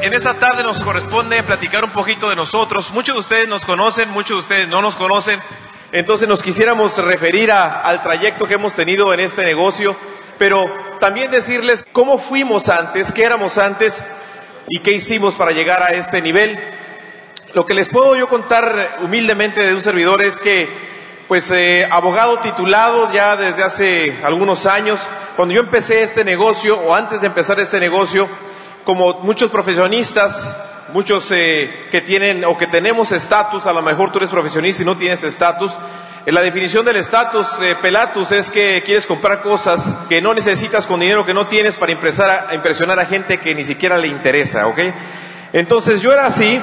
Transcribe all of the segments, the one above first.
en esta tarde nos corresponde platicar un poquito de nosotros. Muchos de ustedes nos conocen, muchos de ustedes no nos conocen. Entonces nos quisiéramos referir al trayecto que hemos tenido en este negocio, pero también decirles cómo fuimos antes, qué éramos antes y qué hicimos para llegar a este nivel. Lo que les puedo yo contar humildemente de un servidor es que, pues, eh, abogado titulado ya desde hace algunos años, cuando yo empecé este negocio o antes de empezar este negocio, como muchos profesionistas, muchos eh, que tienen o que tenemos estatus, a lo mejor tú eres profesionista y no tienes estatus, la definición del estatus, eh, Pelatus, es que quieres comprar cosas que no necesitas con dinero que no tienes para a, impresionar a gente que ni siquiera le interesa, ¿ok? Entonces yo era así,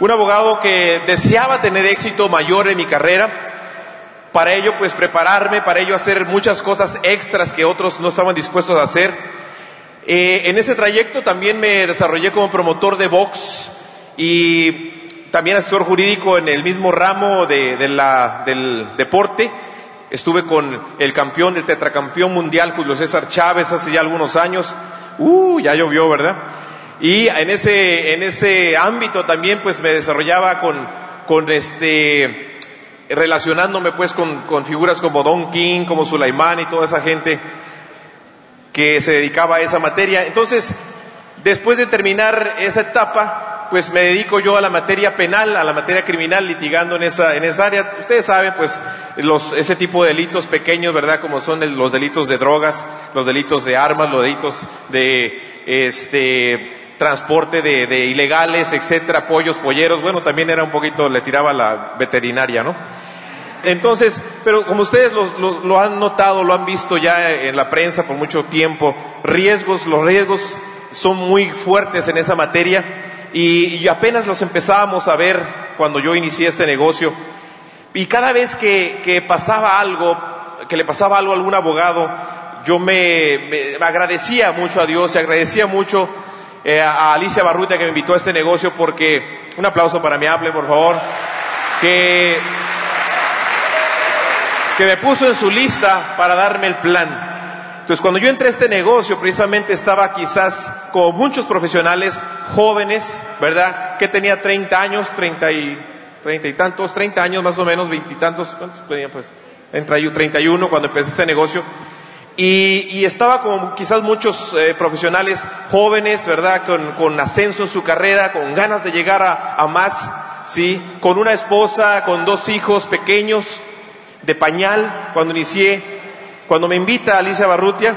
un abogado que deseaba tener éxito mayor en mi carrera, para ello pues prepararme, para ello hacer muchas cosas extras que otros no estaban dispuestos a hacer. Eh, en ese trayecto también me desarrollé como promotor de box y también asesor jurídico en el mismo ramo de, del deporte. Estuve con el campeón, el tetracampeón mundial, Julio César Chávez, hace ya algunos años. Uh, ya llovió, ¿verdad? Y en ese, en ese ámbito también pues me desarrollaba con, con este, relacionándome pues con, con figuras como Don King, como Sulaimán y toda esa gente que se dedicaba a esa materia. Entonces, después de terminar esa etapa, pues me dedico yo a la materia penal, a la materia criminal, litigando en esa, en esa área. Ustedes saben, pues, los, ese tipo de delitos pequeños, ¿verdad? Como son los delitos de drogas, los delitos de armas, los delitos de, este, transporte de, de ilegales, etcétera, pollos, polleros. Bueno, también era un poquito, le tiraba la veterinaria, ¿no? Entonces, pero como ustedes lo, lo, han notado, lo han visto ya en la prensa por mucho tiempo, riesgos, los riesgos son muy fuertes en esa materia y, apenas los empezábamos a ver cuando yo inicié este negocio. Y cada vez que, pasaba algo, que le pasaba algo a algún abogado, yo me, agradecía mucho a Dios y agradecía mucho eh, a Alicia Barruta que me invitó a este negocio porque, un aplauso para mi hable, por favor, que, que me puso en su lista para darme el plan. Entonces, cuando yo entré a este negocio, precisamente estaba quizás como muchos profesionales jóvenes, ¿verdad? Que tenía 30 años, 30 y, 30 y tantos, 30 años más o menos, 20 y tantos, ¿cuántos tenía pues? Entre 31 cuando empecé este negocio. Y, y estaba como quizás muchos eh, profesionales jóvenes, ¿verdad? Con, con, ascenso en su carrera, con ganas de llegar a más, ¿sí? Con una esposa, con dos hijos pequeños, de pañal, cuando inicié cuando me invita Alicia Barrutia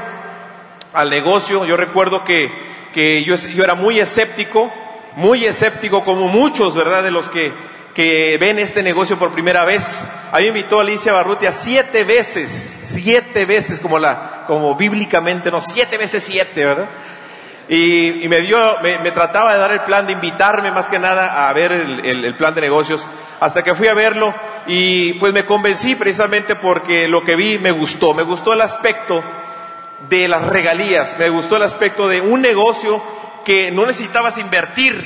al negocio, yo recuerdo que, que yo, yo, era muy escéptico, muy escéptico como muchos, ¿verdad? De los que, que ven este negocio por primera vez. A mí me invitó Alicia Barrutia siete veces, siete veces como la, como bíblicamente, no, siete veces siete, ¿verdad? Y, y me dio, me, me, trataba de dar el plan, de invitarme más que nada a ver el, el, el plan de negocios, hasta que fui a verlo y pues me convencí precisamente porque lo que vi me gustó, me gustó el aspecto de las regalías, me gustó el aspecto de un negocio que no necesitabas invertir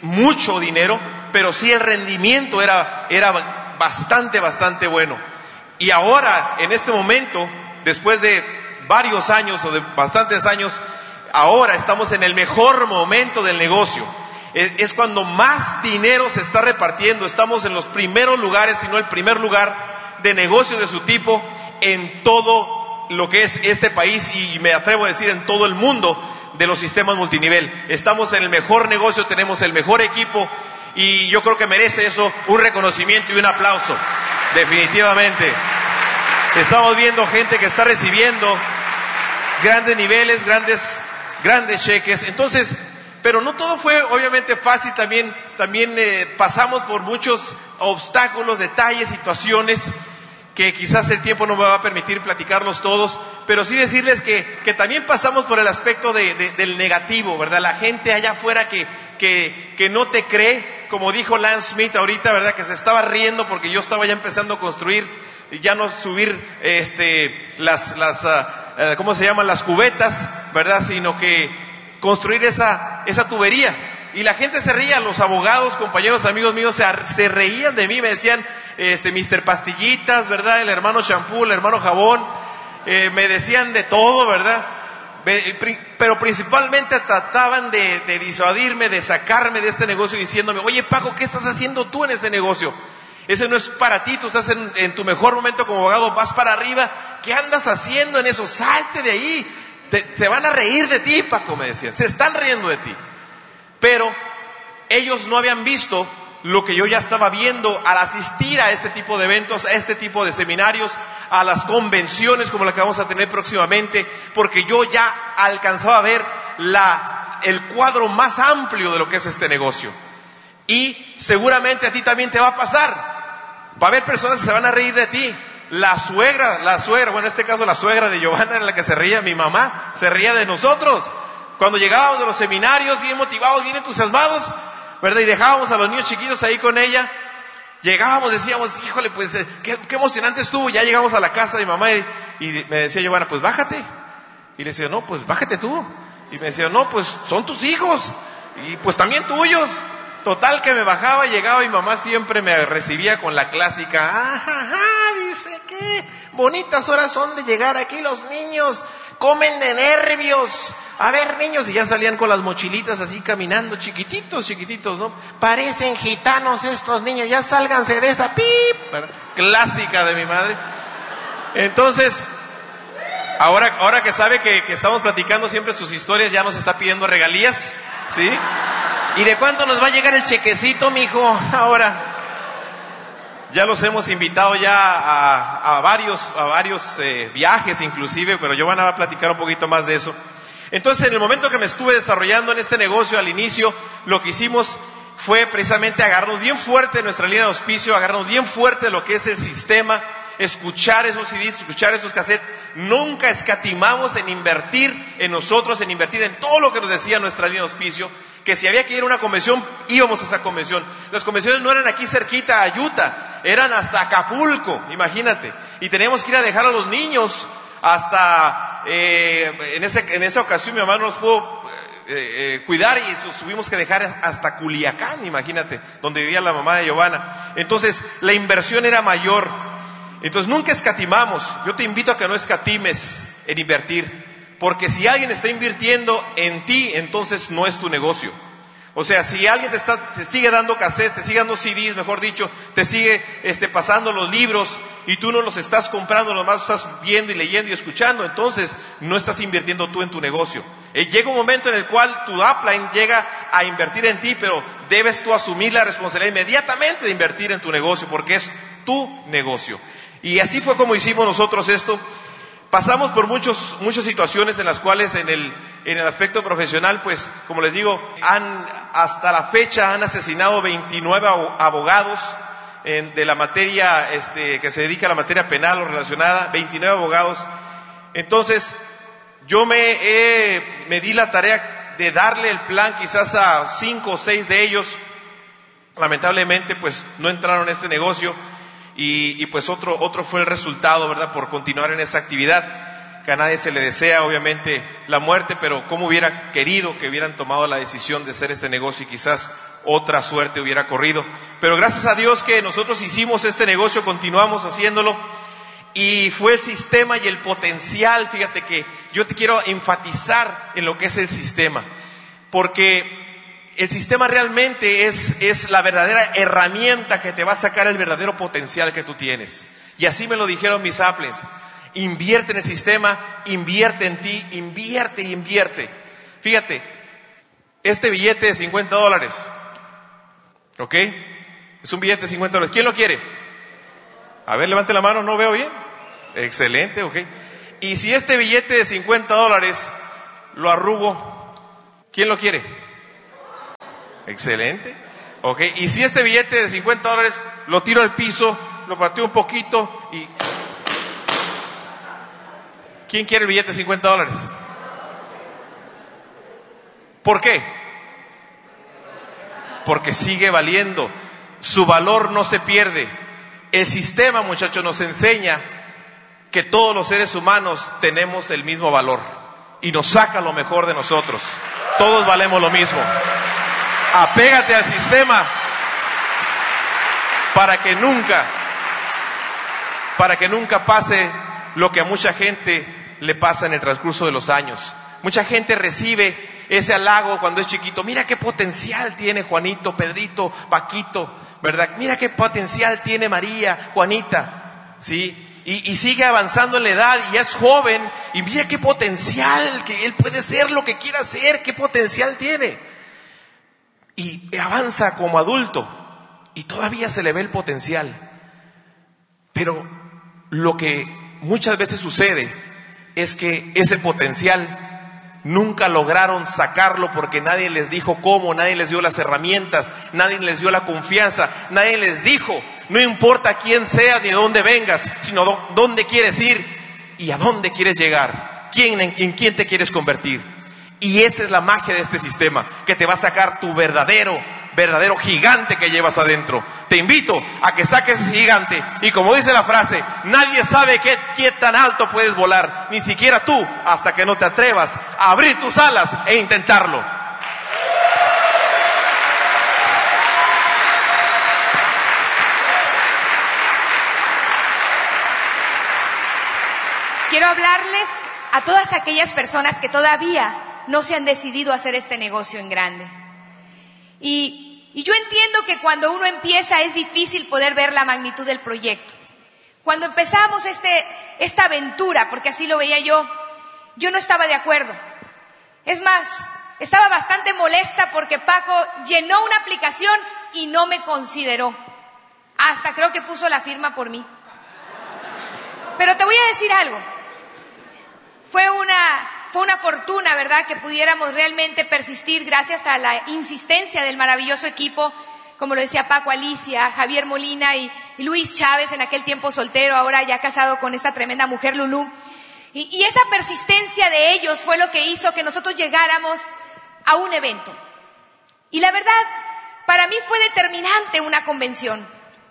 mucho dinero, pero sí el rendimiento era, era bastante, bastante bueno. Y ahora, en este momento, después de varios años o de bastantes años, ahora estamos en el mejor momento del negocio es, cuando más dinero se está repartiendo. Estamos en los primeros lugares, si no el primer lugar de negocio de su tipo en todo lo que es este país y me atrevo a decir en todo el mundo de los sistemas multinivel. Estamos en el mejor negocio, tenemos el mejor equipo y yo creo que merece eso un reconocimiento y un aplauso, definitivamente. Estamos viendo gente que está recibiendo grandes niveles, grandes, grandes cheques. Entonces, pero no todo fue obviamente fácil, también, también eh, pasamos por muchos obstáculos, detalles, situaciones que quizás el tiempo no me va a permitir platicarlos todos, pero sí decirles que, que también pasamos por el aspecto de, del negativo, ¿verdad? La gente allá afuera que, que, que, no te cree, como dijo Lance Smith ahorita, ¿verdad? Que se estaba riendo porque yo estaba ya empezando a construir, ya no subir este, las, las uh, ¿cómo se llaman? Las cubetas, ¿verdad? Sino que construir esa, esa tubería. Y la gente se reía, los abogados, compañeros, amigos míos, se, reían de mí, me decían, este, Mister Pastillitas, ¿verdad? El hermano champú, el hermano jabón, eh, me decían de todo, ¿verdad? pero principalmente trataban de, disuadirme, de sacarme de este negocio diciéndome, oye Paco, ¿qué estás haciendo tú en ese negocio? Ese no es para ti, tú estás en, tu mejor momento como abogado, vas para arriba, ¿qué andas haciendo en eso? Salte de ahí, se van a reír de ti, Paco, me decían, se están riendo de ti. Pero ellos no habían visto lo que yo ya estaba viendo al asistir a este tipo de eventos, a este tipo de seminarios, a las convenciones como la que vamos a tener próximamente, porque yo ya alcanzaba a ver la, el cuadro más amplio de lo que es este negocio. Y seguramente a ti también te va a pasar. Va a haber personas que se van a reír de ti. La suegra, la suegra, bueno, en este caso la suegra de Giovanna era la que se reía, mi mamá se reía de nosotros. Cuando llegábamos de los seminarios, bien motivados, bien entusiasmados, ¿verdad? Y dejábamos a los niños chiquitos ahí con ella. Llegábamos, decíamos, híjole, pues eh, qué, emocionante estuvo. Ya llegamos a la casa de mi mamá y, me decía Giovanna, pues bájate. Y le decía, no, pues bájate tú. Y me decía, no, pues son tus hijos. Y pues también tuyos. Total que me bajaba, llegaba y mamá siempre me recibía con la clásica, ajá, dice bonitas horas son de llegar aquí los niños, comen de nervios, a ver, niños, y ya salían con las mochilitas así caminando, chiquititos, chiquititos, ¿no? Parecen gitanos estos niños, ya sálganse de esa pip, clásica de mi madre. Entonces, ahora, ahora que sabe que, que estamos platicando siempre sus historias, ya nos está pidiendo regalías, ¿sí? ¿Y de cuánto nos va a llegar el chequecito, mijo? Ahora. Ya los hemos invitado ya a, varios, a varios eh, viajes inclusive, pero yo van a platicar un poquito más de eso. Entonces, en el momento que me estuve desarrollando en este negocio al inicio, lo que hicimos fue precisamente agarrarnos bien fuerte nuestra línea de auspicio, agarrarnos bien fuerte lo que es el sistema, escuchar esos CDs, escuchar esos cassettes. Nunca escatimamos en invertir en nosotros, en invertir en todo lo que nos decía nuestra línea de auspicio, que si había que ir a una convención, íbamos a esa convención. Las convenciones no eran aquí cerquita a Utah, eran hasta Acapulco, imagínate. Y teníamos que ir a dejar a los niños hasta, eh, en, ese, en esa ocasión mi mamá nos pudo eh, eh, cuidar y tuvimos que dejar hasta Culiacán, imagínate, donde vivía la mamá de Giovanna. Entonces, la inversión era mayor. Entonces, nunca escatimamos. Yo te invito a que no escatimes en invertir. Porque si alguien está invirtiendo en ti, entonces no es tu negocio. O sea, si alguien te, está, te sigue dando cassettes, te sigue dando CDs, mejor dicho, te sigue este, pasando los libros y tú no los estás comprando, nomás estás viendo y leyendo y escuchando, entonces no estás invirtiendo tú en tu negocio. Eh, llega un momento en el cual tu upline llega a invertir en ti, pero debes tú asumir la responsabilidad inmediatamente de invertir en tu negocio porque es tu negocio. Y así fue como hicimos nosotros esto. Pasamos por muchos, muchas situaciones en las cuales en el, en el aspecto profesional, pues, como les digo, han, hasta la fecha han asesinado 29 abogados de la materia, este, que se dedica a la materia penal o relacionada, 29 abogados. Entonces, yo me, me di la tarea de darle el plan quizás a cinco o seis de ellos. Lamentablemente, pues, no entraron en este negocio y, pues otro, otro fue el resultado, ¿verdad? Por continuar en esa actividad, que a nadie se le desea, obviamente, la muerte, pero cómo hubiera querido que hubieran tomado la decisión de hacer este negocio y quizás otra suerte hubiera corrido. Pero gracias a Dios que nosotros hicimos este negocio, continuamos haciéndolo. Y fue el sistema y el potencial, fíjate que yo te quiero enfatizar en lo que es el sistema, porque el sistema realmente es, es la verdadera herramienta que te va a sacar el verdadero potencial que tú tienes. Y así me lo dijeron mis apples. Invierte en el sistema, invierte en ti, invierte invierte. Fíjate, este billete de 50 dólares, ¿ok? Es un billete de 50 dólares. ¿Quién lo quiere? A ver, levante la mano, no veo bien. Excelente, ok. Y si este billete de 50 dólares lo arrugo, ¿quién lo quiere? Excelente. Ok, y si este billete de 50 dólares lo tiro al piso, lo pateo un poquito y... ¿Quién quiere el billete de 50 dólares? ¿Por qué? Porque sigue valiendo. Su valor no se pierde. El sistema, muchachos, nos enseña que todos los seres humanos tenemos el mismo valor y nos saca lo mejor de nosotros. Todos valemos lo mismo apégate al sistema para que nunca, para que nunca pase lo que a mucha gente le pasa en el transcurso de los años. Mucha gente recibe ese halago cuando es chiquito. Mira qué potencial tiene Juanito, Pedrito, Paquito, ¿verdad? Mira qué potencial tiene María, Juanita, ¿sí? Y, sigue avanzando en la edad y es joven y mira qué potencial, que él puede ser lo que quiera ser, qué potencial tiene. Y avanza como adulto y todavía se le ve el potencial. Pero lo que muchas veces sucede es que ese potencial nunca lograron sacarlo porque nadie les dijo cómo, nadie les dio las herramientas, nadie les dio la confianza, nadie les dijo, no importa quién sea ni de dónde vengas, sino dónde quieres ir y a dónde quieres llegar, quién, en quién te quieres convertir. Y esa es la magia de este sistema, que te va a sacar tu verdadero verdadero gigante que llevas adentro. Te invito a que saques ese gigante y como dice la frase, nadie sabe qué, qué tan alto puedes volar, ni siquiera tú, hasta que no te atrevas a abrir tus alas e intentarlo. Quiero hablarles a todas aquellas personas que todavía no se han decidido a hacer este negocio en grande. Y y yo entiendo que cuando uno empieza es difícil poder ver la magnitud del proyecto. Cuando empezamos este, esta aventura, porque así lo veía yo, yo no estaba de acuerdo. Es más, estaba bastante molesta porque Paco llenó una aplicación y no me consideró. Hasta creo que puso la firma por mí. Pero te voy a decir algo. Fue una fue una fortuna, ¿verdad?, que pudiéramos realmente persistir gracias a la insistencia del maravilloso equipo, como lo decía Paco Alicia, Javier Molina y, Luis Chávez, en aquel tiempo soltero, ahora ya casado con esta tremenda mujer Lulú. Y, y esa persistencia de ellos fue lo que hizo que nosotros llegáramos a un evento. Y la verdad, para mí fue determinante una convención,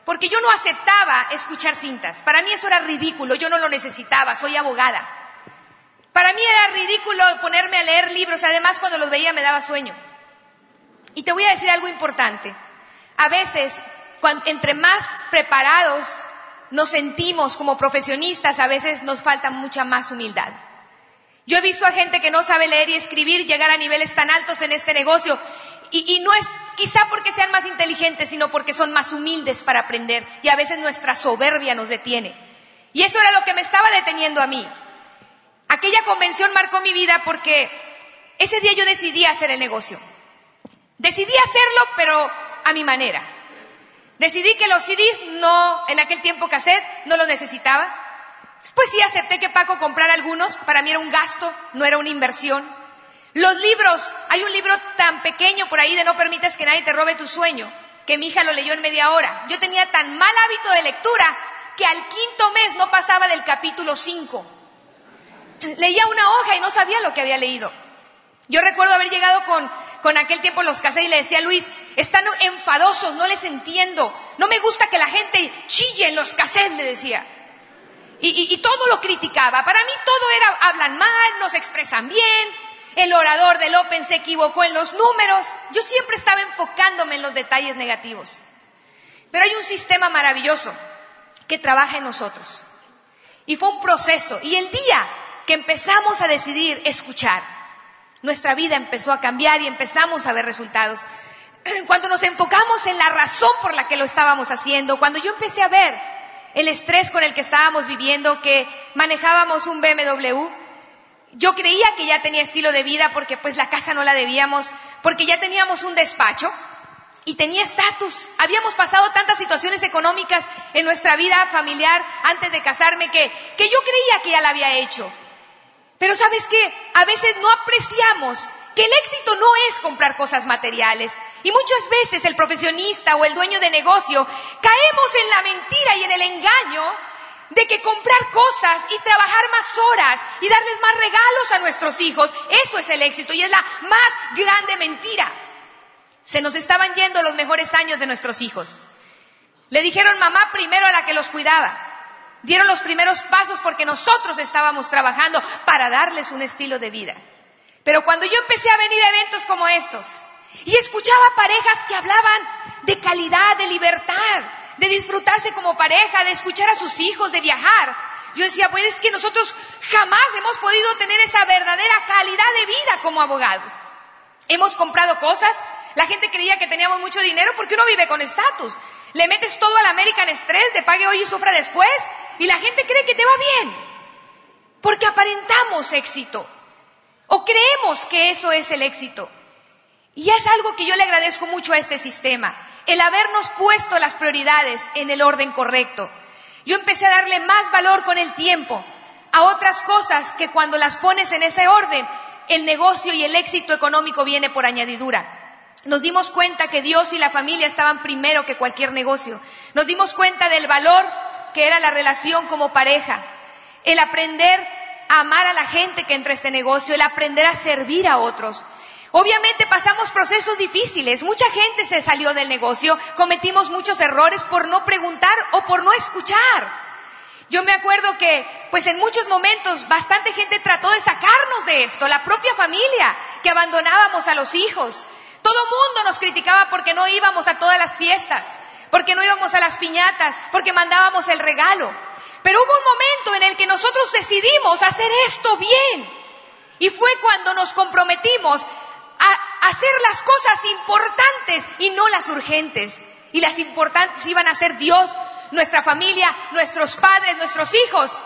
porque yo no aceptaba escuchar cintas. Para mí eso era ridículo, yo no lo necesitaba, soy abogada. Para mí era ridículo ponerme a leer libros, además cuando los veía me daba sueño. Y te voy a decir algo importante. A veces, entre más preparados nos sentimos como profesionistas, a veces nos falta mucha más humildad. Yo he visto a gente que no sabe leer y escribir llegar a niveles tan altos en este negocio y, y, no es quizá porque sean más inteligentes, sino porque son más humildes para aprender y a veces nuestra soberbia nos detiene. Y eso era lo que me estaba deteniendo a mí. Aquella convención marcó mi vida porque ese día yo decidí hacer el negocio. Decidí hacerlo, pero a mi manera. Decidí que los CDs no, en aquel tiempo cassette, no los necesitaba. Después sí acepté que Paco comprara algunos, para mí era un gasto, no era una inversión. Los libros, hay un libro tan pequeño por ahí de No permitas que nadie te robe tu sueño, que mi hija lo leyó en media hora. Yo tenía tan mal hábito de lectura que al quinto mes no pasaba del capítulo 5 leía una hoja y no sabía lo que había leído. Yo recuerdo haber llegado con, con aquel tiempo los casé y le decía a Luis, están enfadosos, no les entiendo, no me gusta que la gente chille en los cassettes, le decía. Y, y, todo lo criticaba. Para mí todo era, hablan mal, no expresan bien, el orador del Open se equivocó en los números. Yo siempre estaba enfocándome en los detalles negativos. Pero hay un sistema maravilloso que trabaja en nosotros. Y fue un proceso. Y el día que empezamos a decidir escuchar, nuestra vida empezó a cambiar y empezamos a ver resultados. Cuando nos enfocamos en la razón por la que lo estábamos haciendo, cuando yo empecé a ver el estrés con el que estábamos viviendo, que manejábamos un BMW, yo creía que ya tenía estilo de vida porque pues la casa no la debíamos, porque ya teníamos un despacho y tenía estatus. Habíamos pasado tantas situaciones económicas en nuestra vida familiar antes de casarme que, que yo creía que ya la había hecho. Pero sabes qué, a veces no apreciamos que el éxito no es comprar cosas materiales. Y muchas veces el profesionista o el dueño de negocio caemos en la mentira y en el engaño de que comprar cosas y trabajar más horas y darles más regalos a nuestros hijos, eso es el éxito y es la más grande mentira. Se nos estaban yendo los mejores años de nuestros hijos. Le dijeron mamá primero a la que los cuidaba dieron los primeros pasos porque nosotros estábamos trabajando para darles un estilo de vida. Pero cuando yo empecé a venir a eventos como estos y escuchaba parejas que hablaban de calidad, de libertad, de disfrutarse como pareja, de escuchar a sus hijos, de viajar, Yo decía, pues es que nosotros jamás hemos podido tener esa verdadera calidad de vida como abogados. Hemos comprado cosas, la gente creía que teníamos mucho dinero porque uno vive con estatus. Le metes todo al American Express, te pague hoy y sufra después, y la gente cree que te va bien. Porque aparentamos éxito. O creemos que eso es el éxito. Y es algo que yo le agradezco mucho a este sistema, el habernos puesto las prioridades en el orden correcto. Yo empecé a darle más valor con el tiempo a otras cosas que cuando las pones en ese orden, el negocio y el éxito económico viene por añadidura. Nos dimos cuenta que Dios y la familia estaban primero que cualquier negocio. Nos dimos cuenta del valor que era la relación como pareja, el aprender a amar a la gente que entra a este negocio, el aprender a servir a otros. Obviamente pasamos procesos difíciles, mucha gente se salió del negocio, cometimos muchos errores por no preguntar o por no escuchar. Yo me acuerdo que, pues en muchos momentos, bastante gente trató de sacarnos de esto, la propia familia, que abandonábamos a los hijos. Todo mundo nos criticaba porque no íbamos a todas las fiestas, porque no íbamos a las piñatas, porque mandábamos el regalo. Pero hubo un momento en el que nosotros decidimos hacer esto bien. Y fue cuando nos comprometimos a hacer las cosas importantes y no las urgentes. Y las importantes iban a ser Dios, nuestra familia, nuestros padres, nuestros hijos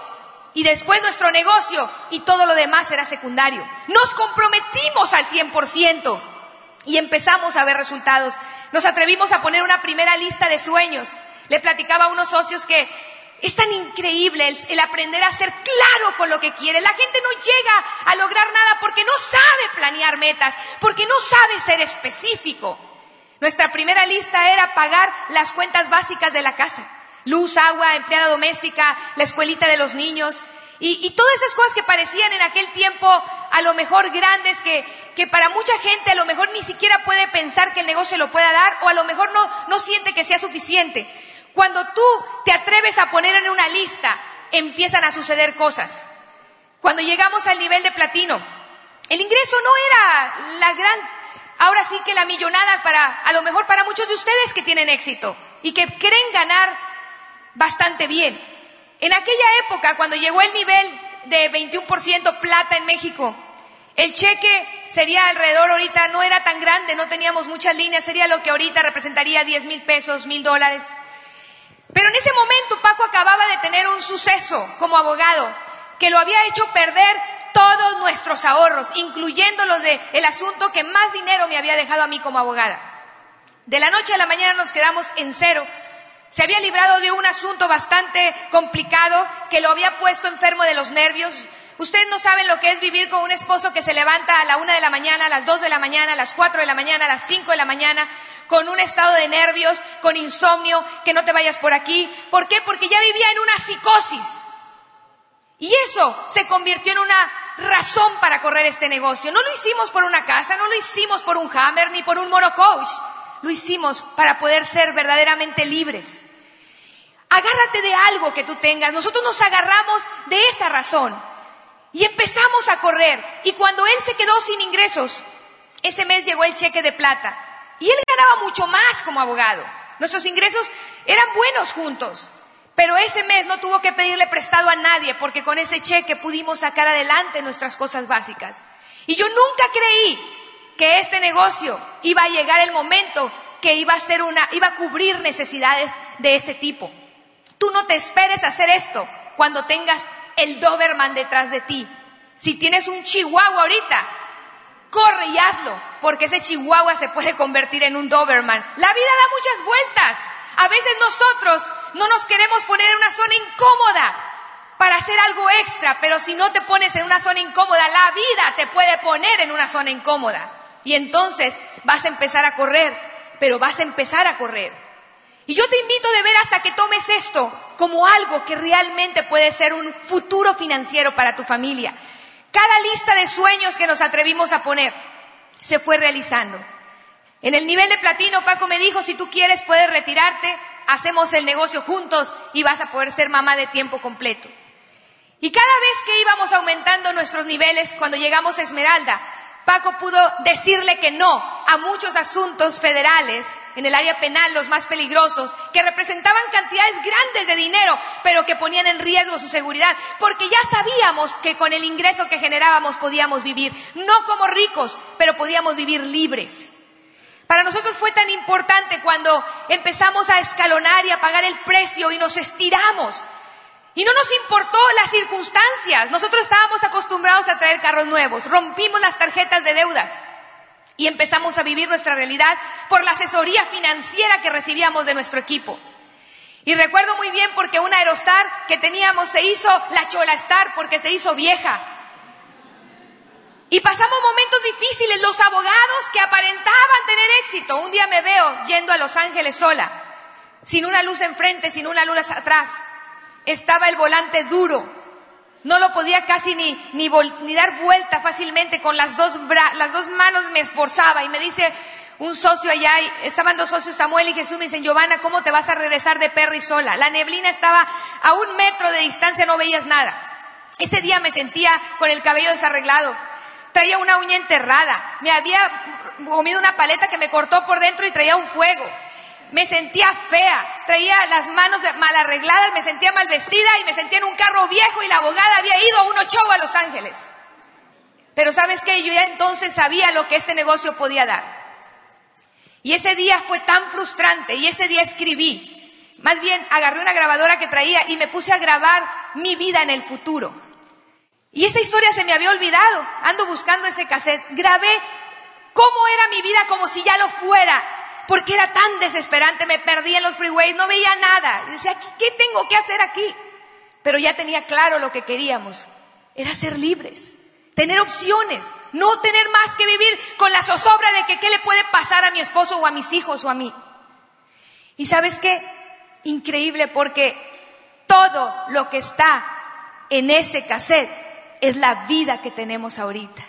y después nuestro negocio y todo lo demás era secundario. Nos comprometimos al 100% y empezamos a ver resultados. Nos atrevimos a poner una primera lista de sueños. Le platicaba a unos socios que es tan increíble el, aprender a ser claro con lo que quiere. La gente no llega a lograr nada porque no sabe planear metas, porque no sabe ser específico. Nuestra primera lista era pagar las cuentas básicas de la casa. Luz, agua, empleada doméstica, la escuelita de los niños. Y, todas esas cosas que parecían en aquel tiempo a lo mejor grandes, que, que, para mucha gente a lo mejor ni siquiera puede pensar que el negocio lo pueda dar o a lo mejor no, no siente que sea suficiente. Cuando tú te atreves a poner en una lista, empiezan a suceder cosas. Cuando llegamos al nivel de platino, el ingreso no era la gran, ahora sí que la millonada para, a lo mejor para muchos de ustedes que tienen éxito y que creen ganar bastante bien. En aquella época, cuando llegó el nivel de 21% plata en México, el cheque sería alrededor ahorita, no era tan grande, no teníamos muchas líneas, sería lo que ahorita representaría 10 mil pesos, mil dólares. Pero en ese momento Paco acababa de tener un suceso como abogado que lo había hecho perder todos nuestros ahorros, incluyendo los del el asunto que más dinero me había dejado a mí como abogada. De la noche a la mañana nos quedamos en cero. Se había librado de un asunto bastante complicado que lo había puesto enfermo de los nervios. Ustedes no saben lo que es vivir con un esposo que se levanta a la una de la mañana, a las dos de la mañana, a las cuatro de la mañana, a las cinco de la mañana, con un estado de nervios, con insomnio, que no te vayas por aquí. ¿Por qué? Porque ya vivía en una psicosis. Y eso se convirtió en una razón para correr este negocio. No lo hicimos por una casa, no lo hicimos por un hammer ni por un monocoach. Lo hicimos para poder ser verdaderamente libres. Agárrate de algo que tú tengas. Nosotros nos agarramos de esa razón. Y empezamos a correr. Y cuando él se quedó sin ingresos, ese mes llegó el cheque de plata. Y él ganaba mucho más como abogado. Nuestros ingresos eran buenos juntos. Pero ese mes no tuvo que pedirle prestado a nadie porque con ese cheque pudimos sacar adelante nuestras cosas básicas. Y yo nunca creí que este negocio iba a llegar el momento que iba a ser una, iba a cubrir necesidades de ese tipo. Tú no te esperes hacer esto cuando tengas el Doberman detrás de ti. Si tienes un chihuahua ahorita, corre y hazlo, porque ese chihuahua se puede convertir en un Doberman. La vida da muchas vueltas. A veces nosotros no nos queremos poner en una zona incómoda para hacer algo extra, pero si no te pones en una zona incómoda, la vida te puede poner en una zona incómoda. Y entonces vas a empezar a correr, pero vas a empezar a correr. Y yo te invito de veras a que tomes esto como algo que realmente puede ser un futuro financiero para tu familia. Cada lista de sueños que nos atrevimos a poner se fue realizando. En el nivel de platino, Paco me dijo, si tú quieres puedes retirarte, hacemos el negocio juntos y vas a poder ser mamá de tiempo completo. Y cada vez que íbamos aumentando nuestros niveles, cuando llegamos a Esmeralda, Paco pudo decirle que no a muchos asuntos federales en el área penal, los más peligrosos, que representaban cantidades grandes de dinero, pero que ponían en riesgo su seguridad, porque ya sabíamos que con el ingreso que generábamos podíamos vivir, no como ricos, pero podíamos vivir libres. Para nosotros fue tan importante cuando empezamos a escalonar y a pagar el precio y nos estiramos y no nos importó las circunstancias. Nosotros estábamos acostumbrados a traer carros nuevos. Rompimos las tarjetas de deudas y empezamos a vivir nuestra realidad por la asesoría financiera que recibíamos de nuestro equipo. Y recuerdo muy bien porque una Aerostar que teníamos se hizo la Chola Star porque se hizo vieja. Y pasamos momentos difíciles, los abogados que aparentaban tener éxito. Un día me veo yendo a Los Ángeles sola, sin una luz enfrente, sin una luz atrás estaba el volante duro. No lo podía casi ni, ni, ni dar vuelta fácilmente, con las dos, las dos manos me esforzaba y me dice un socio allá, estaban dos socios, Samuel y Jesús, me dicen, Giovanna, ¿cómo te vas a regresar de Perry sola? La neblina estaba a un metro de distancia, no veías nada. Ese día me sentía con el cabello desarreglado, traía una uña enterrada, me había comido una paleta que me cortó por dentro y traía un fuego me sentía fea, traía las manos mal arregladas, me sentía mal vestida y me sentía en un carro viejo y la abogada había ido a un show a Los Ángeles. Pero sabes qué, yo ya entonces sabía lo que este negocio podía dar. Y ese día fue tan frustrante y ese día escribí. Más bien agarré una grabadora que traía y me puse a grabar mi vida en el futuro. Y esa historia se me había olvidado. Ando buscando ese cassette. Grabé cómo era mi vida como si ya lo fuera porque era tan desesperante, me perdí en los freeways, no veía nada. Y decía, ¿qué tengo que hacer aquí? Pero ya tenía claro lo que queríamos, era ser libres, tener opciones, no tener más que vivir con la zozobra de que qué le puede pasar a mi esposo o a mis hijos o a mí. Y sabes qué? Increíble porque todo lo que está en ese cassette es la vida que tenemos ahorita.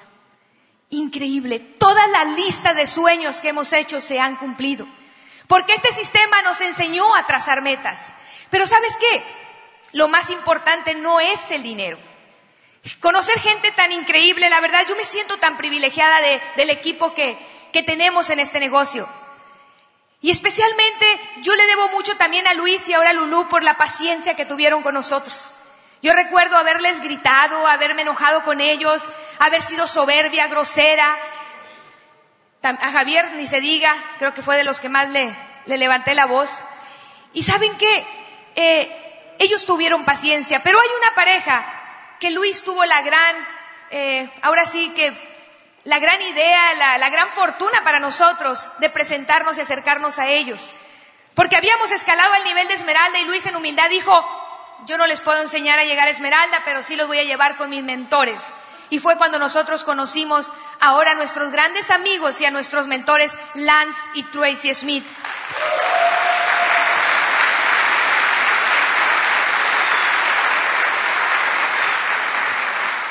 Increíble. Toda la lista de sueños que hemos hecho se han cumplido. Porque este sistema nos enseñó a trazar metas. Pero ¿sabes qué? Lo más importante no es el dinero. Conocer gente tan increíble, la verdad, yo me siento tan privilegiada del equipo que, que tenemos en este negocio. Y especialmente yo le debo mucho también a Luis y ahora a Lulú por la paciencia que tuvieron con nosotros. Yo recuerdo haberles gritado, haberme enojado con ellos, haber sido soberbia, grosera. A Javier ni se diga, creo que fue de los que más le, levanté la voz. Y saben qué, eh, ellos tuvieron paciencia, pero hay una pareja que Luis tuvo la gran, eh, ahora sí que la gran idea, la, la gran fortuna para nosotros de presentarnos y acercarnos a ellos. Porque habíamos escalado al nivel de Esmeralda y Luis en humildad dijo, yo no les puedo enseñar a llegar a Esmeralda, pero sí los voy a llevar con mis mentores. Y fue cuando nosotros conocimos ahora a nuestros grandes amigos y a nuestros mentores Lance y Tracy Smith.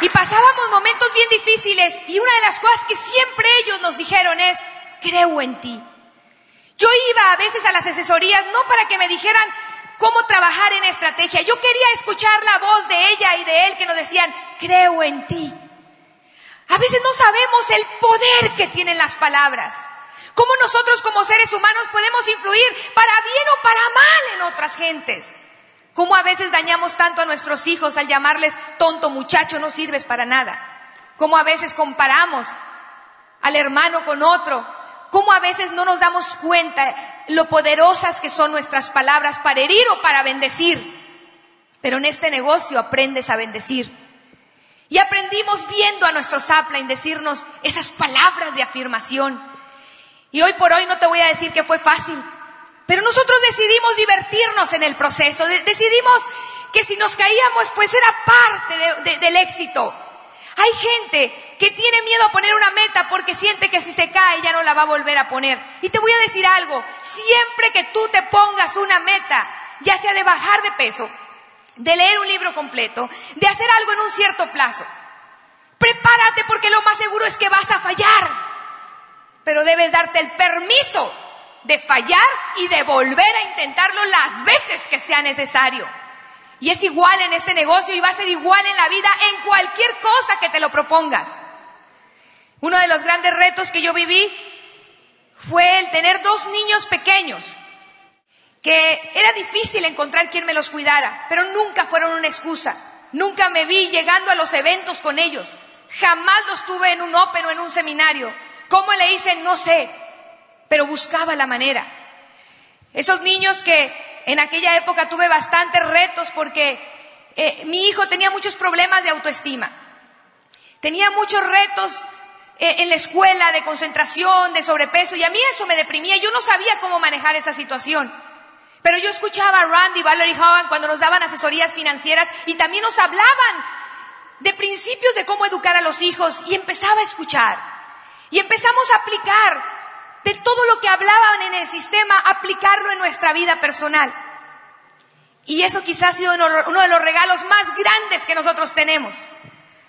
Y pasábamos momentos bien difíciles y una de las cosas que siempre ellos nos dijeron es, creo en ti. Yo iba a veces a las asesorías no para que me dijeran, cómo trabajar en estrategia. Yo quería escuchar la voz de ella y de él que nos decían, creo en ti. A veces no sabemos el poder que tienen las palabras. Cómo nosotros como seres humanos podemos influir para bien o para mal en otras gentes. Cómo a veces dañamos tanto a nuestros hijos al llamarles tonto muchacho, no sirves para nada. Cómo a veces comparamos al hermano con otro cómo a veces no nos damos cuenta lo poderosas que son nuestras palabras para herir o para bendecir. Pero en este negocio aprendes a bendecir. Y aprendimos viendo a nuestro en decirnos esas palabras de afirmación. Y hoy por hoy no te voy a decir que fue fácil, pero nosotros decidimos divertirnos en el proceso, decidimos que si nos caíamos pues era parte del éxito. Hay gente que tiene miedo a poner una meta porque siente que si se cae ya no la va a volver a poner. Y te voy a decir algo, siempre que tú te pongas una meta, ya sea de bajar de peso, de leer un libro completo, de hacer algo en un cierto plazo, prepárate porque lo más seguro es que vas a fallar, pero debes darte el permiso de fallar y de volver a intentarlo las veces que sea necesario. Y es igual en este negocio y va a ser igual en la vida, en cualquier cosa que te lo propongas. Uno de los grandes retos que yo viví fue el tener dos niños pequeños, que era difícil encontrar quien me los cuidara, pero nunca fueron una excusa. Nunca me vi llegando a los eventos con ellos. Jamás los tuve en un open o en un seminario. ¿Cómo le hice? No sé, pero buscaba la manera. Esos niños que en aquella época tuve bastantes retos porque eh, mi hijo tenía muchos problemas de autoestima. Tenía muchos retos en la escuela de concentración, de sobrepeso, y a mí eso me deprimía. Yo no sabía cómo manejar esa situación. Pero yo escuchaba a Randy, Valerie Hogan cuando nos daban asesorías financieras y también nos hablaban de principios de cómo educar a los hijos y empezaba a escuchar. Y empezamos a aplicar de todo lo que hablaban en el sistema, aplicarlo en nuestra vida personal. Y eso quizás ha sido uno de los regalos más grandes que nosotros tenemos.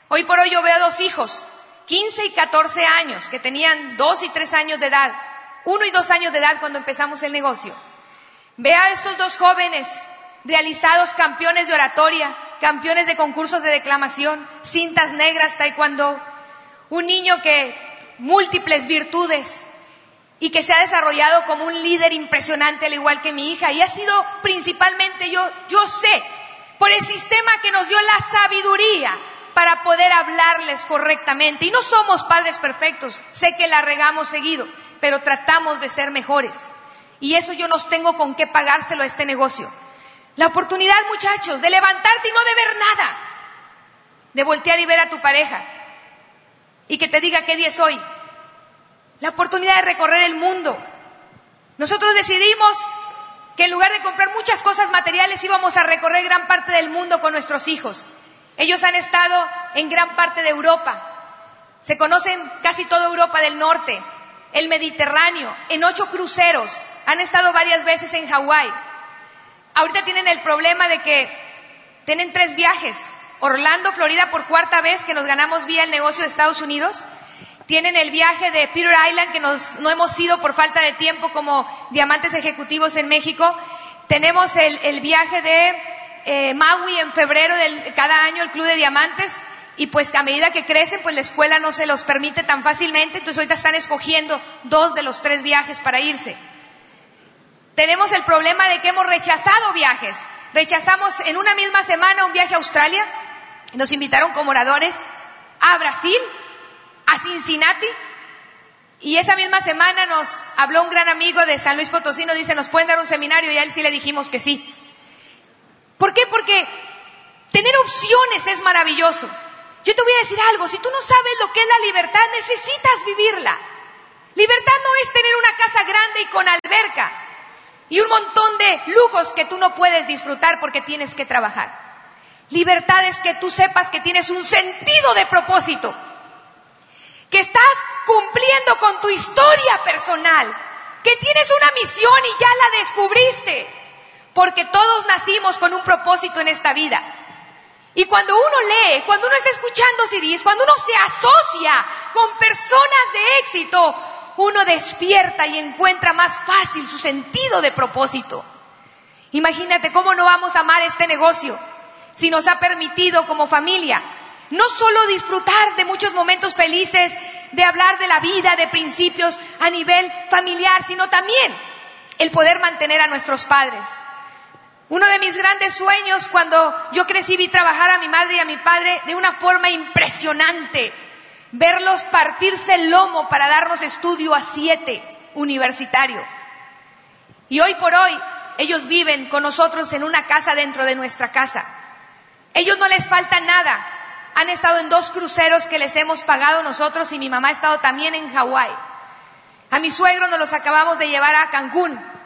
Hoy por hoy yo veo dos hijos, 15 y 14 años, que tenían dos y tres años de edad, uno y dos años de edad cuando empezamos el negocio. Vea a estos dos jóvenes realizados campeones de oratoria, campeones de concursos de declamación, cintas negras, taekwondo, un niño que múltiples virtudes y que se ha desarrollado como un líder impresionante al igual que mi hija y ha sido principalmente yo, yo sé, por el sistema que nos dio la sabiduría para poder hablarles correctamente. Y no somos padres perfectos, sé que la regamos seguido, pero tratamos de ser mejores. Y eso yo no tengo con qué pagárselo a este negocio. La oportunidad, muchachos, de levantarte y no de ver nada. De voltear y ver a tu pareja. Y que te diga qué día es hoy. La oportunidad de recorrer el mundo. Nosotros decidimos que en lugar de comprar muchas cosas materiales íbamos a recorrer gran parte del mundo con nuestros hijos. Ellos han estado en gran parte de Europa. Se conocen casi toda Europa del norte, el Mediterráneo, en ocho cruceros. Han estado varias veces en Hawái. Ahorita tienen el problema de que tienen tres viajes. Orlando, Florida por cuarta vez que nos ganamos vía el negocio de Estados Unidos. Tienen el viaje de Peter Island que nos, no hemos ido por falta de tiempo como diamantes ejecutivos en México. Tenemos el, viaje de eh, Maui en febrero de cada año, el Club de Diamantes y pues a medida que crecen, pues la escuela no se los permite tan fácilmente, entonces ahorita están escogiendo dos de los tres viajes para irse. Tenemos el problema de que hemos rechazado viajes. Rechazamos en una misma semana un viaje a Australia, nos invitaron como oradores a Brasil, a Cincinnati, y esa misma semana nos habló un gran amigo de San Luis Potosí, nos dice, ¿nos pueden dar un seminario? Y a él sí le dijimos que sí. ¿Por qué? Porque tener opciones es maravilloso. Yo te voy a decir algo, si tú no sabes lo que es la libertad, necesitas vivirla. Libertad no es tener una casa grande y con alberca y un montón de lujos que tú no puedes disfrutar porque tienes que trabajar. Libertad es que tú sepas que tienes un sentido de propósito, que estás cumpliendo con tu historia personal, que tienes una misión y ya la descubriste, porque todos nacimos con un propósito en esta vida. Y cuando uno lee, cuando uno está escuchando CDs, cuando uno se asocia con personas de éxito, uno despierta y encuentra más fácil su sentido de propósito. Imagínate cómo no vamos a amar este negocio si nos ha permitido como familia no solo disfrutar de muchos momentos felices, de hablar de la vida, de principios a nivel familiar, sino también el poder mantener a nuestros padres, uno de mis grandes sueños cuando yo crecí vi trabajar a mi madre y a mi padre de una forma impresionante. Verlos partirse el lomo para darnos estudio a siete universitario. Y hoy por hoy ellos viven con nosotros en una casa dentro de nuestra casa. Ellos no les falta nada. Han estado en dos cruceros que les hemos pagado nosotros y mi mamá ha estado también en Hawái. A mi suegro nos los acabamos de llevar a Cancún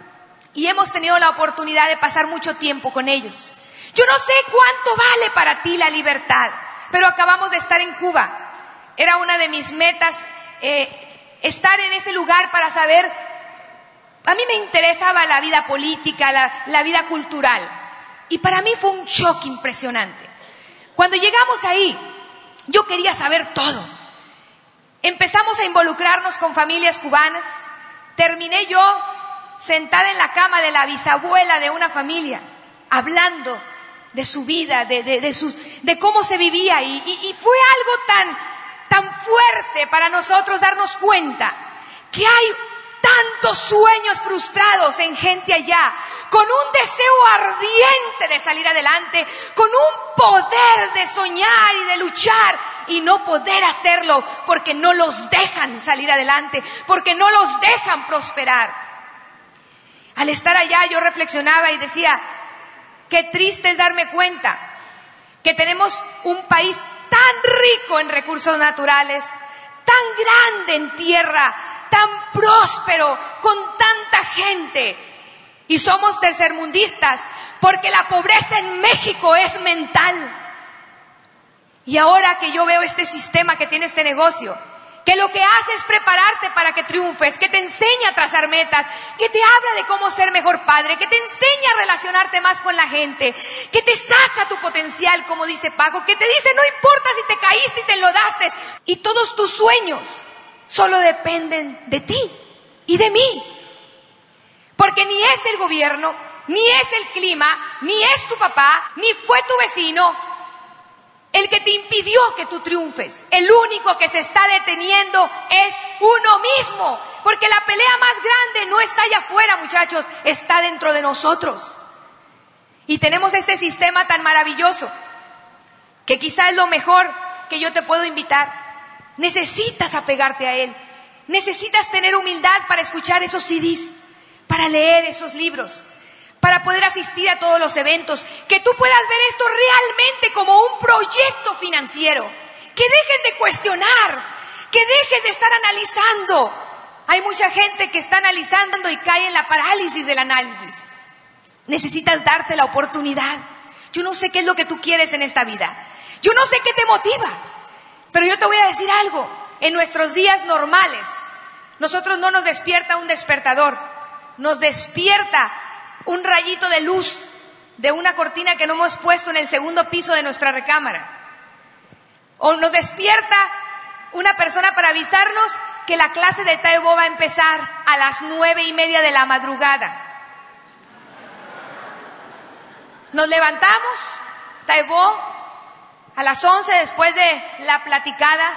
y hemos tenido la oportunidad de pasar mucho tiempo con ellos. Yo no sé cuánto vale para ti la libertad, pero acabamos de estar en Cuba. Era una de mis metas eh, estar en ese lugar para saber, a mí me interesaba la vida política, la, la vida cultural, y para mí fue un shock impresionante. Cuando llegamos ahí, yo quería saber todo. Empezamos a involucrarnos con familias cubanas, terminé yo sentada en la cama de la bisabuela de una familia, hablando de su vida, de, de, de, cómo se vivía. Y, y, fue algo tan, tan fuerte para nosotros darnos cuenta que hay tantos sueños frustrados en gente allá, con un deseo ardiente de salir adelante, con un poder de soñar y de luchar y no poder hacerlo porque no los dejan salir adelante, porque no los dejan prosperar. Al estar allá yo reflexionaba y decía, qué triste es darme cuenta que tenemos un país tan rico en recursos naturales, tan grande en tierra, tan próspero, con tanta gente. Y somos tercermundistas porque la pobreza en México es mental. Y ahora que yo veo este sistema que tiene este negocio, que lo que hace es prepararte para que triunfes, que te enseña a trazar metas, que te habla de cómo ser mejor padre, que te enseña a relacionarte más con la gente, que te saca tu potencial, como dice Paco, que te dice no importa si te caíste y te enlodaste, y todos tus sueños solo dependen de ti y de mí. Porque ni es el gobierno, ni es el clima, ni es tu papá, ni fue tu vecino, el que te impidió que tú triunfes. El único que se está deteniendo es uno mismo. Porque la pelea más grande no está allá afuera, muchachos, está dentro de nosotros. Y tenemos este sistema tan maravilloso, que quizá es lo mejor que yo te puedo invitar. Necesitas apegarte a él. Necesitas tener humildad para escuchar esos CDs, para leer esos libros, para poder asistir a todos los eventos, que tú puedas ver esto realmente como un proyecto financiero, que dejes de cuestionar, que dejes de estar analizando. Hay mucha gente que está analizando y cae en la parálisis del análisis. Necesitas darte la oportunidad. Yo no sé qué es lo que tú quieres en esta vida. Yo no sé qué te motiva. Pero yo te voy a decir algo. En nuestros días normales, nosotros no nos despierta un despertador. Nos despierta un rayito de luz de una cortina que no hemos puesto en el segundo piso de nuestra recámara. O nos despierta una persona para avisarnos que la clase de Taebo va a empezar a las nueve y media de la madrugada. Nos levantamos, Taebo, a las once después de la platicada,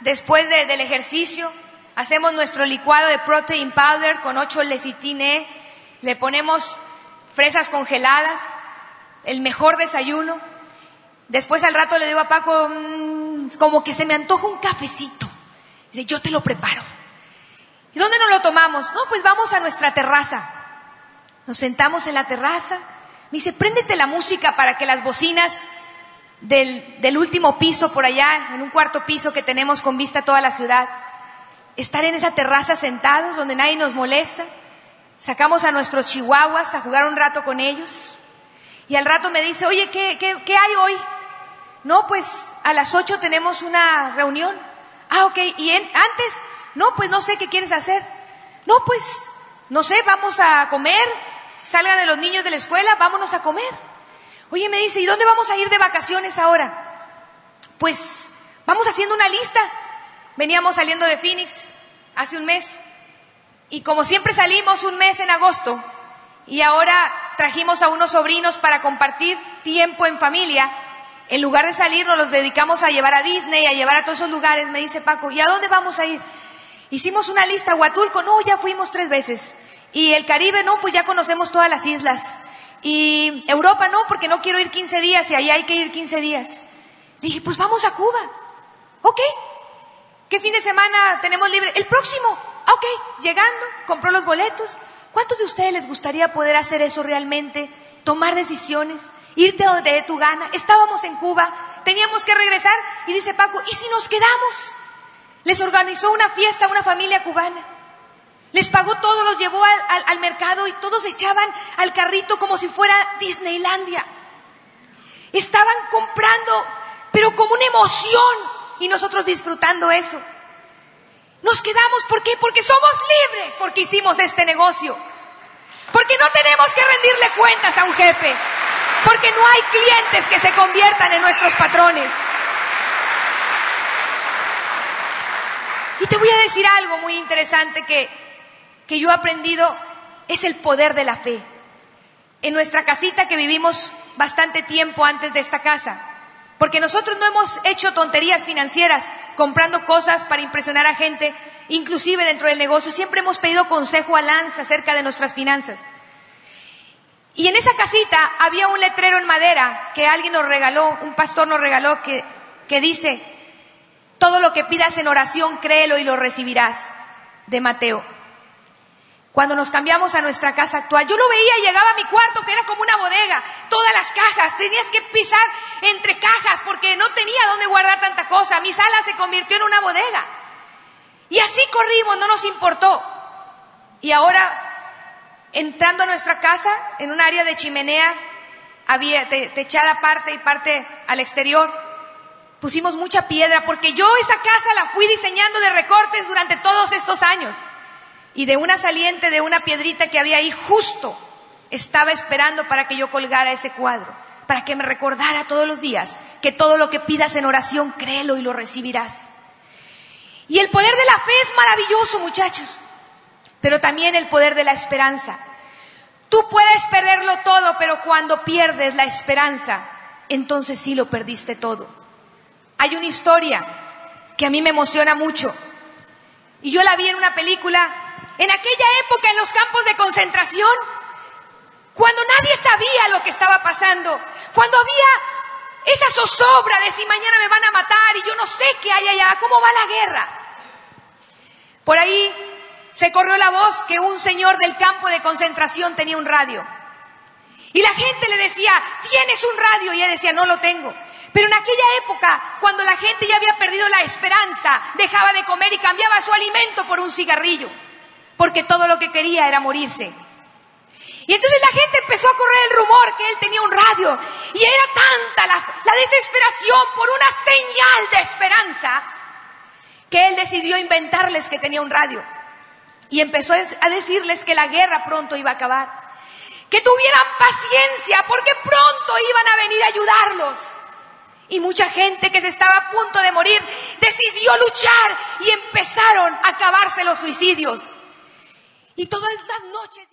después del ejercicio, hacemos nuestro licuado de protein powder con ocho lecitine le ponemos fresas congeladas, el mejor desayuno. Después al rato le digo a Paco, mm, como que se me antoja un cafecito. Dice, yo te lo preparo. ¿Y dónde nos lo tomamos? No, pues vamos a nuestra terraza. Nos sentamos en la terraza. Me dice, préndete la música para que las bocinas del, del último piso por allá, en un cuarto piso que tenemos con vista a toda la ciudad, estar en esa terraza sentados donde nadie nos molesta. Sacamos a nuestros chihuahuas a jugar un rato con ellos. Y al rato me dice, oye, ¿qué, qué, hay hoy? No, pues a las ocho tenemos una reunión. Ah, ok. ¿Y antes? No, pues no sé qué quieres hacer. No, pues no sé, vamos a comer. Salgan de los niños de la escuela, vámonos a comer. Oye, me dice, ¿y dónde vamos a ir de vacaciones ahora? Pues vamos haciendo una lista. Veníamos saliendo de Phoenix hace un mes y como siempre salimos un mes en agosto y ahora trajimos a unos sobrinos para compartir tiempo en familia, en lugar de salir nos los dedicamos a llevar a Disney, a llevar a todos esos lugares, me dice Paco, ¿y a dónde vamos a ir? Hicimos una lista, Huatulco, no, ya fuimos tres veces. Y el Caribe, no, pues ya conocemos todas las islas. Y Europa, no, porque no quiero ir 15 días y ahí hay que ir 15 días. Dije, pues vamos a Cuba. Ok. ¿Qué fin de semana tenemos libre? El próximo. Ok, llegando, compró los boletos. ¿Cuántos de ustedes les gustaría poder hacer eso realmente? Tomar decisiones, irte donde dé tu gana. Estábamos en Cuba, teníamos que regresar y dice Paco, ¿y si nos quedamos? Les organizó una fiesta a una familia cubana. Les pagó todo, los llevó al, al mercado y todos echaban al carrito como si fuera Disneylandia. Estaban comprando, pero como una emoción y nosotros disfrutando eso. Nos quedamos, ¿por qué? Porque somos libres, porque hicimos este negocio. Porque no tenemos que rendirle cuentas a un jefe. Porque no hay clientes que se conviertan en nuestros patrones. Y te voy a decir algo muy interesante que, que yo he aprendido, es el poder de la fe. En nuestra casita que vivimos bastante tiempo antes de esta casa, Porque nosotros no hemos hecho tonterías financieras comprando cosas para impresionar a gente, inclusive dentro del negocio. Siempre hemos pedido consejo a Lance acerca de nuestras finanzas. Y en esa casita había un letrero en madera que alguien nos regaló, un pastor nos regaló, que, que dice, todo lo que pidas en oración, créelo y lo recibirás, de Mateo. Cuando nos cambiamos a nuestra casa actual, yo lo veía, llegaba a mi cuarto que era como una bodega, todas las cajas, tenías que pisar entre cajas porque no tenía dónde guardar tanta cosa. Mi sala se convirtió en una bodega. Y así corrimos, no nos importó. Y ahora, entrando a nuestra casa, en un área de chimenea, había techada parte y parte al exterior, pusimos mucha piedra porque yo esa casa la fui diseñando de recortes durante todos estos años y de una saliente de una piedrita que había ahí justo estaba esperando para que yo colgara ese cuadro, para que me recordara todos los días que todo lo que pidas en oración, créelo y lo recibirás. Y el poder de la fe es maravilloso, muchachos, pero también el poder de la esperanza. Tú puedes perderlo todo, pero cuando pierdes la esperanza, entonces sí lo perdiste todo. Hay una historia que a mí me emociona mucho. Y yo la vi en una película en aquella época en los campos de concentración, cuando nadie sabía lo que estaba pasando, cuando había esa zozobra de si mañana me van a matar y yo no sé qué hay allá, cómo va la guerra. Por ahí se corrió la voz que un señor del campo de concentración tenía un radio. Y la gente le decía, ¿tienes un radio? Y él decía, no lo tengo. Pero en aquella época, cuando la gente ya había perdido la esperanza, dejaba de comer y cambiaba su alimento por un cigarrillo porque todo lo que quería era morirse. Y entonces la gente empezó a correr el rumor que él tenía un radio y era tanta la, desesperación por una señal de esperanza que él decidió inventarles que tenía un radio y empezó a decirles que la guerra pronto iba a acabar, que tuvieran paciencia porque pronto iban a venir a ayudarlos. Y mucha gente que se estaba a punto de morir decidió luchar y empezaron a acabarse los suicidios. Y todas las noches...